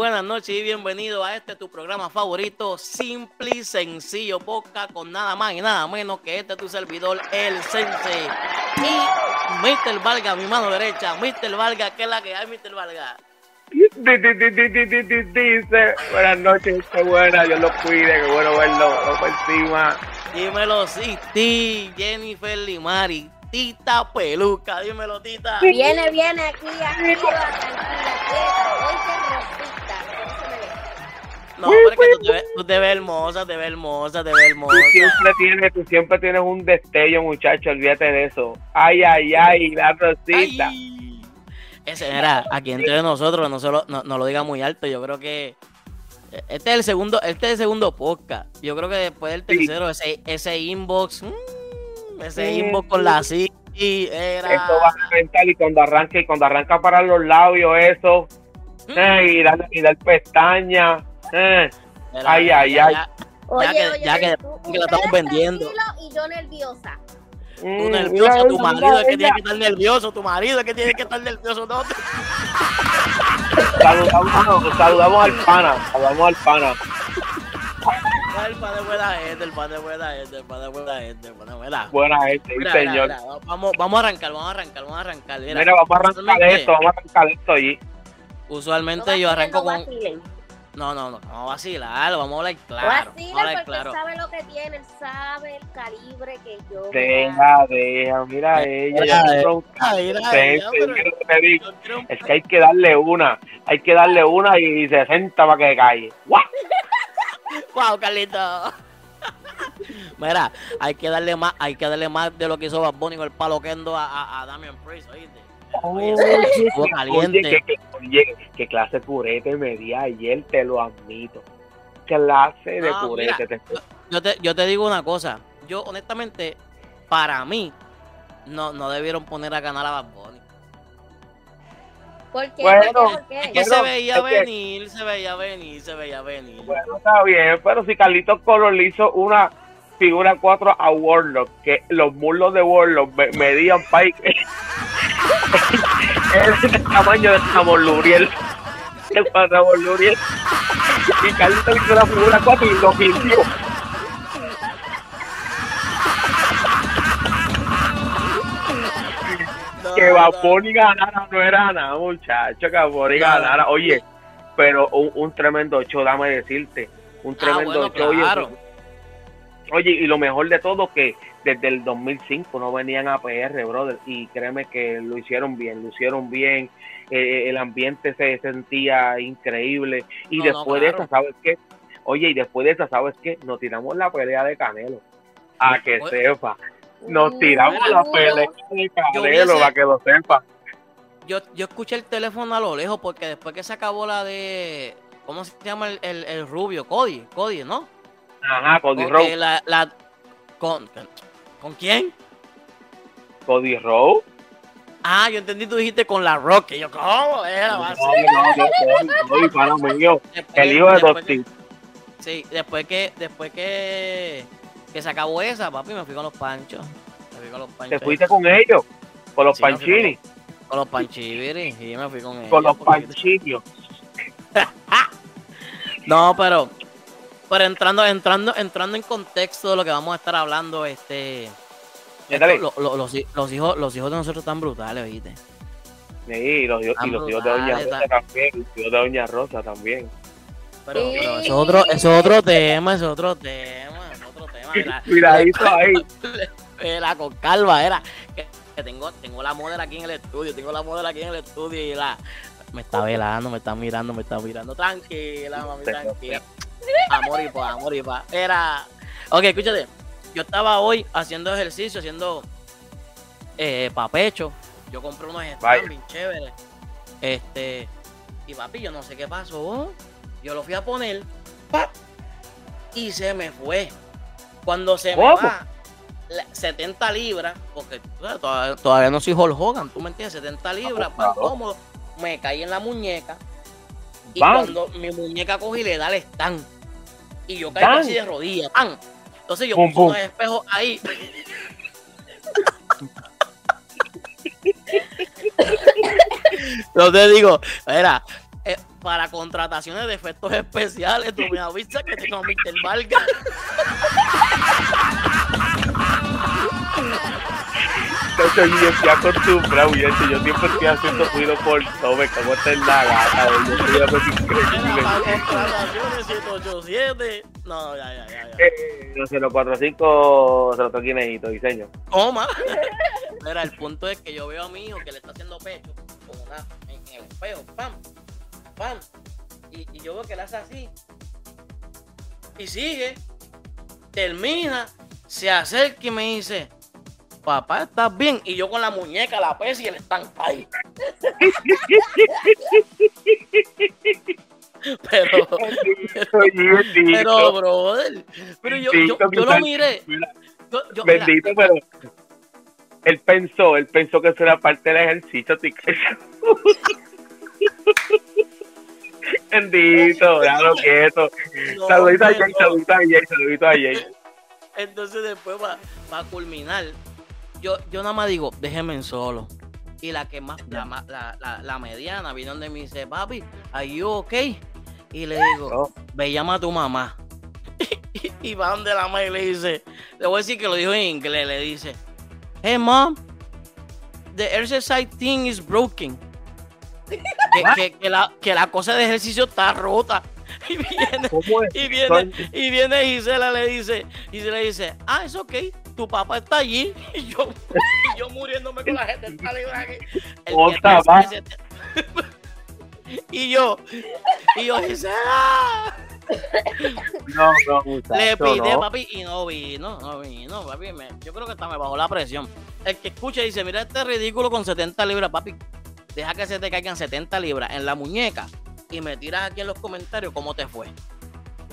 buenas noches y bienvenido a este tu programa favorito, Simple y Sencillo Podcast, con nada más y nada menos que este tu servidor, el Sense. Y Mr. Valga, mi mano derecha, Mr. Valga, ¿qué es la que hay, Mr. Valga? Dice, buenas noches, qué buena, Dios los cuide, qué bueno verlo, por encima. Dímelo, sí, ti, Jennifer Limari, Tita Peluca, dímelo, Tita. Viene, viene aquí, aquí, tranquila, No, pero es que tú te, ves, tú te ves hermosa, te ves hermosa, te ves Tú hermosa. siempre tienes, tú siempre tienes un destello, muchacho, olvídate de eso. Ay, ay, ay, la rosita. Ay. Ese era aquí entre nosotros, no, solo, no, no lo diga muy alto. Yo creo que este es el segundo, este es el segundo podcast. Yo creo que después del Sí. tercero, ese, ese inbox, mm, ese inbox con la sí era. Esto va a reventar y cuando arranque, y cuando arranca para los labios, eso, Mm. eh, y dar, y dar pestañas, eh. Ay, ay, ya- ay. ya- Oye, que- oye, ya que- tú- que lo estamos vendiendo. Y yo nerviosa. Tú Mm, nervioso, mira tu marido es que tiene que estar nervioso, tu marido es que tiene que estar nervioso. No, Saludamos, saludamos al pana, saludamos al pana. el padre de buena gente, el padre de buena gente, el padre de buena gente, el padre buena Buena gente, sí, Mira, señor. mira, vamos, vamos a arrancar, vamos a arrancar, vamos a arrancar. Mira, Mira, vamos a arrancar esto, vamos a arrancar esto allí. Usualmente No yo arranco no con. No, no, no, vamos a vacilar, vamos a hablar claro. Vamos a vacilen hablar porque claro. él sabe lo que tiene, él sabe el calibre que yo. Deja, deja, mira ella, Deja, ya deja. son- Ay, mira, Sí, ya, sí, pero mira lo que te digo. yo quiero un- Es que hay que darle una, hay que darle una y 60 para que calle. ¡Guau! Wow, Carlito. Mira, hay que darle más, hay que darle más de lo que hizo Bad Bunny con el palo Kendo a, a, a Damian Priest, ¿oíste? Oye, Oye, estuvo caliente. Oye, que, oye, qué clase de curete me di ayer, te lo admito. Clase de No, curete. mira, te- Yo te, yo te digo una cosa, yo honestamente, para mí, no, no debieron poner a ganar a Bad Bunny. ¿Por qué? Bueno, ¿Por qué? ¿Por Es qué? que se veía es que- venir, se veía venir, se veía venir. Bueno, está bien, pero si Carlitos Color le hizo una figura 4 a Warlock, que los muslos de Warlock me- medían Pike. es el tamaño de Ramón Luriel. El Ramón Luriel. Y Carlitos le hizo una figura 4 y lo pintió. No, Que no. Vaponi ganara no era nada, muchacho. Que Vaponi No. ganara. Oye, pero un, un tremendo show, dame decirte. Un Ah, tremendo bueno, show. Claro. Oye, y lo mejor de todo que desde el 2005 no venían a PR, brother, y créeme que lo hicieron bien, lo hicieron bien, eh, el ambiente se sentía increíble, y No, no, después de esa, ¿sabes qué? Oye, y después de esa, ¿sabes qué? Nos tiramos la pelea de Canelo, a que Oye. sepa, nos tiramos la pelea de Canelo, para que lo sepa. Yo, yo escuché el teléfono a lo lejos porque después que se acabó la de. ¿Cómo se llama el, el, el rubio? Cody, Cody, ¿no? Ajá, Cody Rhodes, la, la- con, ¿Con quién? Cody Rhodes. Ah, yo entendí, tú dijiste con la Rock. Yo, ¿cómo? Era, a No, no, mío, Después- el hijo de Dusty. Sí, después que, después que, que se acabó esa, papi, me fui con los panchos. Me fui con los panchos. Te fuiste con ellos, con los Sí, fui con panchini. Con los panchiviris, y me fui con ellos. con los panchillos. No, pero, pero entrando, entrando, entrando en contexto de lo que vamos a estar hablando, este, Dale. esto, lo- lo- los, los hijos, los hijos de nosotros están brutales, ¿viste? Sí, y los, y los hijos de Doña Rosa también, los hijos de Doña Rosa también. Pero, Sí. pero eso es otro, eso es otro tema, eso es otro tema, es otro tema. Cuidadito ahí. era con calma, era que, que tengo, tengo la modelo aquí en el estudio, tengo la modelo aquí en el estudio y la me está velando, me está mirando, me está mirando. Tranquila, mami, tranquila. Amor y paz, amor y paz. Era. Ok, escúchate. Yo estaba hoy haciendo ejercicio, haciendo eh, papecho. Yo compré unos bien chéveres. Este. Y papi, yo no sé qué pasó. Yo lo fui a poner. ¡pap! Y se me fue. Cuando se me va, la- 70 libras, porque todavía, todavía no soy Hulk Hogan, tú me entiendes, 70 libras, Claro. cómodo, me caí en la muñeca y ¡Bam! cuando mi muñeca cogí le da el stand y yo caí ¡Bam! así de rodillas, entonces yo Pum, puse unos espejos ahí no te digo, era, eh, para contrataciones de efectos especiales, tú me avisas que tengo a Mr. Vargas. Entonces, yo estoy acostumbrado y eso, yo siempre estoy haciendo ruido por todo, me cago hasta en la gata, oye, esto ya es increíble. Para contrataciones 787. No, ya, ya, ya. ya. Eh, 045, se lo toqué Guineíto, diseño. Toma. Mira, el punto es que yo veo a mi hijo que le está haciendo pecho con una en, en el espejo, pam, pam. Y, y yo veo que él hace así. Y sigue, termina, se acerca y me dice, papá, ¿estás bien? Y yo con la muñeca, la pesa y él está ahí. pero, pero, pero, brother, pero yo, yo, yo lo miré. Yo, yo, mira, Bendito, pero él pensó, él pensó que eso era parte del ejercicio. Bendito, déjalo quieto. No, Saludito a Jay, saludito a Jay, saludito a Jay. Entonces después para culminar, yo, yo nada más digo, déjeme en solo. Y la que más, la, la, la, la mediana, vino donde me dice, papi, ¿are you okay? Y le digo, No. ve llama a tu mamá. y, va donde la mamá y le dice, le voy a decir que lo dijo en inglés, le dice, hey mom, the exercise thing is broken. que, que, que la, que la cosa de ejercicio está rota. Y viene, y viene, y viene Gisela le dice, y se le dice, ah, es ok, tu papá está allí. Y yo, y yo muriéndome con la gente está aquí. El Otra más. y yo, y yo, Gisela, No, no, muchacho, le pide no. papi y no vino, no vino, papi. me- yo creo que hasta me bajó la presión. El que escucha dice, mira este ridículo con 70 libras, papi. Deja que se te caigan 70 libras en la muñeca y me tiras aquí en los comentarios cómo te fue.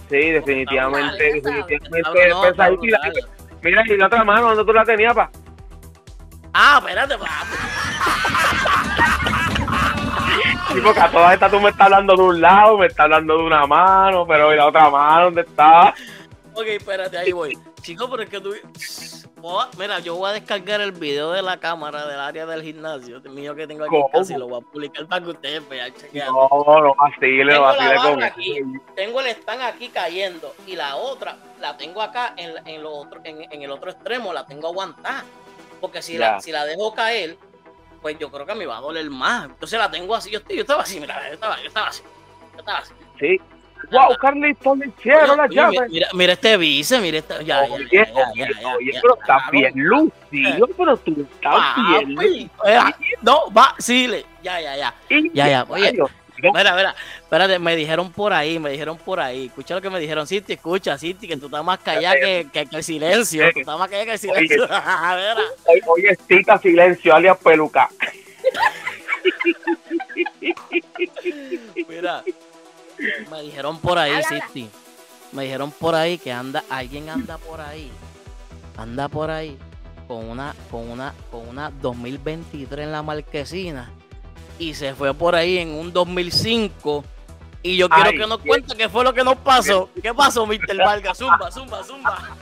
Sí, definitivamente, brutal, definitivamente. Mira, y la otra mano, ¿dónde tú la tenías, pa? Ah, espérate, papi. Sí, porque a todas estas tú me estás hablando de un lado, me estás hablando de una mano, pero ¿y la otra mano dónde está? Ok, espérate, ahí voy. Chico, pero es que tú. Mira, yo voy a descargar el video de la cámara del área del gimnasio mío que tengo aquí y lo voy a publicar para que ustedes vean. No, no vacile, Tengo la vacile con aquí. Tengo el stand aquí cayendo y la otra la tengo acá en, en, lo otro, en, en el otro extremo, la tengo aguantada. Porque si la, si la dejo caer, pues yo creo que me va a doler más. Entonces la tengo así. Yo, estoy, yo estaba así, mira, yo estaba, yo estaba así. Yo estaba así. Sí. Wow, Carlito, le hicieron las Oye, mira, llaves. mira, mira este vice, mira este. Ya, Oye, ya, ya, oye, ya, oye, pero claro. bien lucido, pero tú estás bien Papi, mira, no, va, sí, le- ya, ya, ya. lucido. Ya, ya, oye. Mira, mira, espérate, me dijeron por ahí, me dijeron por ahí. Escucha lo que me dijeron, Cinti, escucha, Cinti, que tú estás más callada que, que, que el silencio. Tú estás más callada que el silencio. Hoy es cita silencio, alias peluca. Mira, me dijeron por ahí, Cinti. Me dijeron por ahí que anda, alguien anda por ahí. Anda por ahí con una, con una, con una 2023 en la marquesina. Y se fue por ahí en un 2005. Y yo quiero Ay, que nos cuente qué fue lo que nos pasó. ¿Qué pasó, Mr. Vargas? Zumba, zumba, zumba.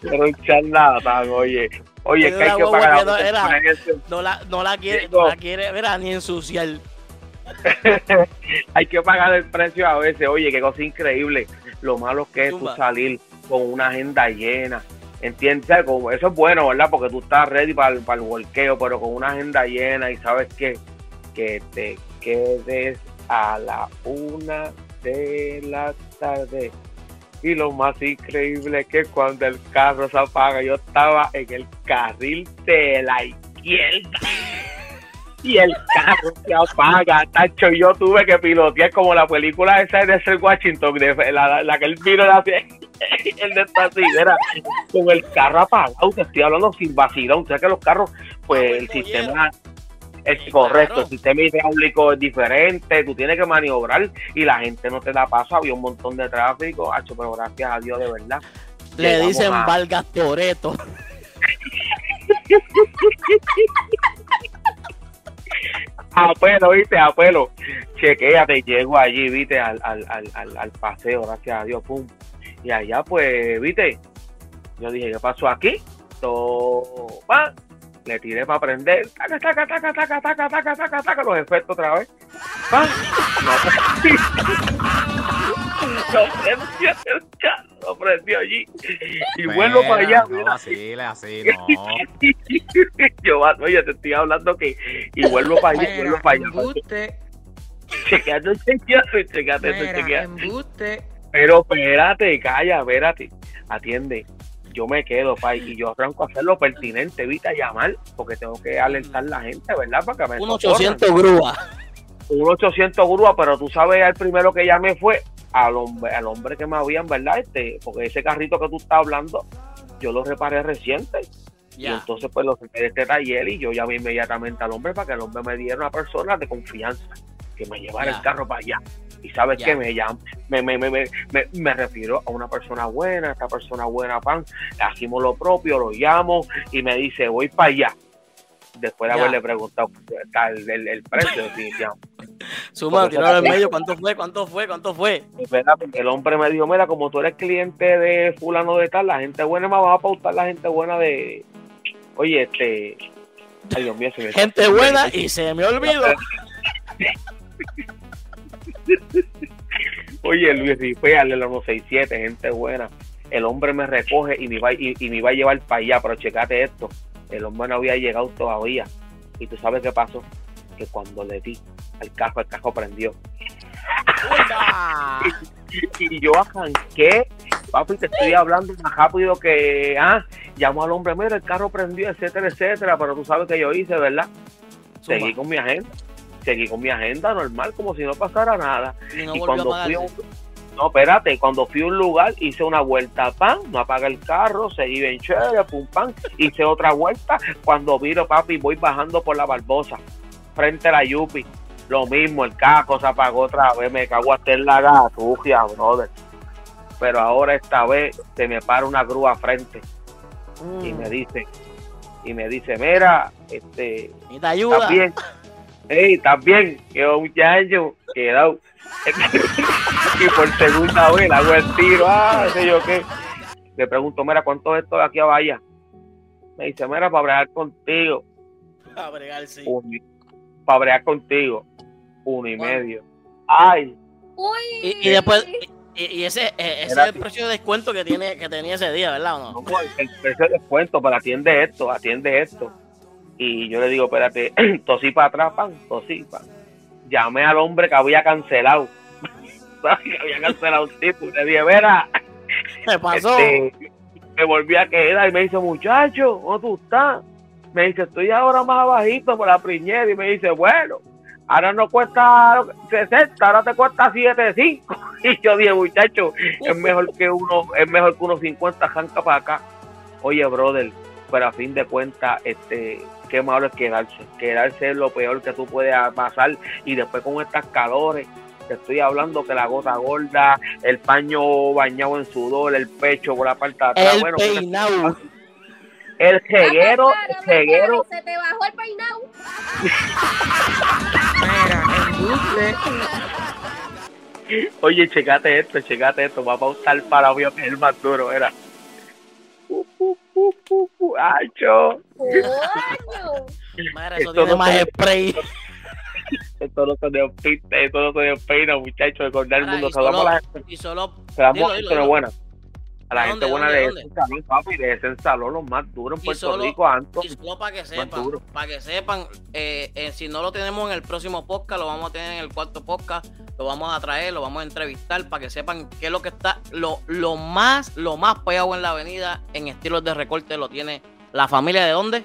Pero un charlatán, oye. Oye, que hay que pagar no era- la, no la quiere, no la quiere, mira, ni ensuciar. hay que pagar el precio a veces. Oye, qué cosa increíble. Lo malo que es tú salir con una agenda llena. ¿Entiendes? Eso es bueno, ¿verdad? Porque tú estás ready para el, para el volqueo, pero con una agenda llena y sabes que, que te quedes a la una de la tarde. Y lo más increíble es que cuando el carro se apaga, yo estaba en el carril de la izquierda. Y el carro se apaga, tacho. y Yo tuve que pilotear como la película esa de Sir Washington, de, la, la, la que él vino la, el de esta así, era con el carro apagado. Te estoy hablando sin vacilón. O sea que los carros, pues el el sistema es correcto. claro. El sistema hidráulico es diferente. Tú tienes que maniobrar y la gente no te da paso. Había un montón de tráfico. Hacho, pero gracias a Dios, de verdad. Le dicen a- Vargas Toreto. A pelo, viste, a pelo. Chequéate, llego allí, viste, al, al, al, al, paseo, gracias a Dios, pum. Y allá, pues, viste, yo dije, ¿qué pasó aquí? Toma. Le tiré para prender, taca, taca, taca, taca, taca, taca, taca, taca, los efectos otra vez. No, lo prendió el carro, lo prendió allí. Y vuelvo para allá. No, mira. así, así, no. Yo, oye, te estoy hablando que. Y vuelvo para allá, Mira, vuelvo para allá. embuste, Chequeate, chequeate, chequeate, eso, mira, chequeate. embuste. Pero espérate, calla, espérate. Atiende. Yo me quedo, pay, y yo arranco a hacer lo pertinente, evita llamar, porque tengo que alertar a la gente, ¿verdad? Para que me Un socorran. 800 grúa. un 800 grúa, pero tú sabes, el primero que llamé fue al hombre, al hombre que me habían, ¿verdad? Este, porque ese carrito que tú estás hablando, yo lo reparé reciente. Y entonces, pues lo saqué de este taller y yo llamé inmediatamente al hombre para que el hombre me diera una persona de confianza que me llevara el carro para allá. Y sabes que me llama, me, me, me, me, me, me refiero a una persona buena, esta persona buena, pan, hacemos lo propio, lo llamo y me dice, voy para allá. Después de Ya. haberle preguntado el, el, el precio. Suma, eso- al medio. ¿Cuánto fue? ¿Cuánto fue? ¿Cuánto fue? Y, el hombre me dijo, mira, como tú eres cliente de fulano de tal, la gente buena me va a pautar la gente buena de... Oye, este... Ay, Dios mío, se me... Gente buena y se me olvidó. Oye, Luis Rifeal de la 167, gente buena. El hombre me recoge y me va, y, y me va a llevar para allá, pero checate esto. El hombre no había llegado todavía. Y tú sabes qué pasó. Que cuando le di al carro, el carro prendió. Uda. Y yo arranqué, papi, te estoy hablando más rápido que, ah, llamó al hombre, mira, el carro prendió, etcétera, etcétera, pero tú sabes que yo hice, ¿verdad? Suma. Seguí con mi agenda, seguí con mi agenda normal, como si no pasara nada. Y no y cuando fui a un, no, espérate, cuando fui a un lugar, hice una vuelta, pan, no apaga el carro, seguí bien chévere, pum, pan, hice otra vuelta, cuando viro, papi, voy bajando por la Barbosa, frente a la Yupi, lo mismo, el casco se apagó otra vez, me cago hasta en la gatuja, brother. Pero ahora esta vez se me para una grúa frente y Mm. me dice, y me dice, mira, este, Y te ayuda. ¿Estás bien? Ey, ¿estás bien? Yo, muchacho, quedado. y por segunda vez le hago el tiro, ah, sé yo qué. Le pregunto, mira, ¿cuánto es esto de aquí a Bahía? Me dice, mira, para bregar contigo, A bregar, sí. un- para bregar contigo, uno y medio. Ay, Uy. Y, y después, y, y ese, eh, ese es el precio de descuento que tiene que tenía ese día, ¿verdad o no? no, el- el precio de descuento, pero atiende esto, atiende esto. Y yo le digo, espérate, tosí para atrás, pan, tosí, pan. Llamé al hombre que había cancelado. que había cancelado un tipo. Y le dije, verá, ¿Qué pasó? Este, me volví a quedar y me dice, muchacho, ¿cómo tú estás? Me dice, estoy ahora más abajito por la priñera y me dice, bueno, ahora no cuesta 60, ahora te cuesta 75. Y yo dije, muchacho, es mejor que uno, es mejor que unos 50 janca para acá. Oye, brother, pero a fin de cuentas, este, qué malo es quedarse. Quedarse es lo peor que tú puedes pasar y después con estas calores. Te estoy hablando que la gota gorda, el paño bañado en sudor, el pecho por la parte de atrás. el bueno, peinado. el jeguero, Ah, el jeguero, Se te bajó el peinado. Oye, checate esto, checate esto, va a pausar para mí el más duro, era. ¡Acho! Esto eso tiene no más se- spray. Esto no se despinta, esto no se despeina, muchachos, de cortar el mundo. y solo- solo. saludamos dilo, buena. A la ¿De gente buena dónde? ese salón, papi, de ese salón, los más duros en Puerto solo- Rico, Anto. Y solo para que sepan, para que sepan, eh, eh, si no lo tenemos en el próximo podcast, lo vamos a tener en el cuarto podcast, lo vamos a traer, lo vamos a entrevistar para que sepan qué es lo que está, lo, lo más, lo más pegado en la avenida en estilos de recorte lo tiene la familia de dónde?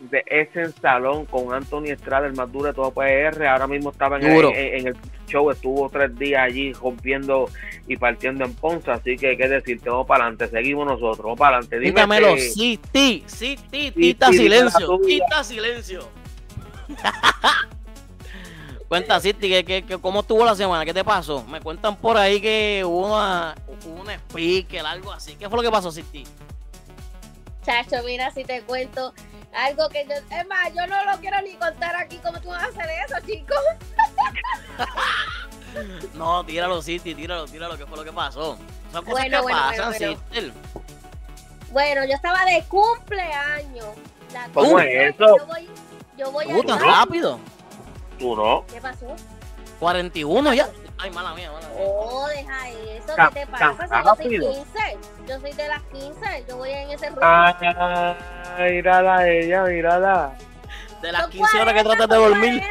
De ese salón con Anthony Estrada, el más duro de todo PR. Ahora mismo estaba en, el, en- en el show, estuvo tres días allí rompiendo y partiendo en Ponce. Así que, ¿qué decirte? Vamos para adelante, seguimos nosotros, vamos para adelante. Dime Dígamelo, que- sí, ti, sí, ti, Sí, tita sí, dime la silencio, tita silencio. Cuenta, City, que, que, que- ¿cómo estuvo la semana? ¿Qué te pasó? Me cuentan por ahí que hubo una, hubo un speaker, algo así. ¿Qué fue lo que pasó, City? Chacho, mira, si te cuento algo que yo. Es más, yo no lo quiero ni contar aquí. ¿Cómo tú vas a hacer eso, chicos? No, tíralo, City, tíralo, tíralo, ¿qué fue lo que pasó? Son cosas Bueno, que bueno, pasan, bueno. Bueno, yo estaba de cumpleaños. La ¿Cómo cumple- es eso? Yo voy, yo voy a. tan rápido. Tú no. ¿Qué pasó? 41 ya. Ay, mala mía, mala mía. Oh, deja eso, ¿qué te pasa? Si yo soy rápido. 15, yo soy de las 15, yo voy en ese rumbo. Ah, mírala ella, mírala. De las Son 15 horas que 40, tratas de dormir.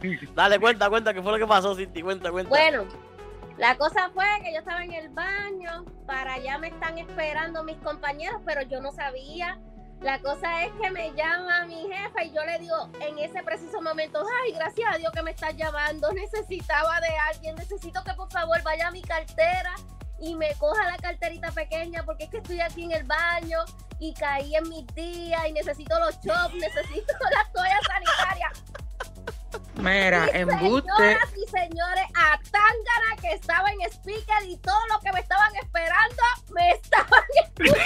40. Dale, cuenta, cuenta, ¿qué fue lo que pasó, Cinti? Cuenta, cuenta. Bueno, la cosa fue que yo estaba en el baño, para allá me están esperando mis compañeros, pero yo no sabía. La cosa es que me llama mi jefa y yo le digo en ese preciso momento, ay, gracias a Dios que me estás llamando, necesitaba de alguien, necesito que por favor vaya a mi cartera y me coja la carterita pequeña porque es que estoy aquí en el baño y caí en mis días y necesito los chops, necesito las toallas sanitarias. Mira, embuste. Señoras y señores, a Tangana que estaba en speaker y todos los que me estaban esperando me estaban escuchando.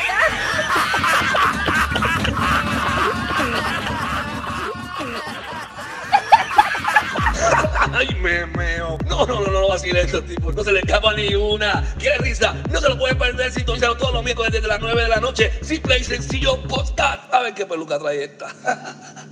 Ay, me meo. No, no, no, no, vacilen estos tipos. No se le escapa ni una. ¡Qué risa! No se lo pueden perder sintonizado todos los miércoles desde las 9 de la noche. Simple y sencillo podcast. A ver qué peluca trae esta.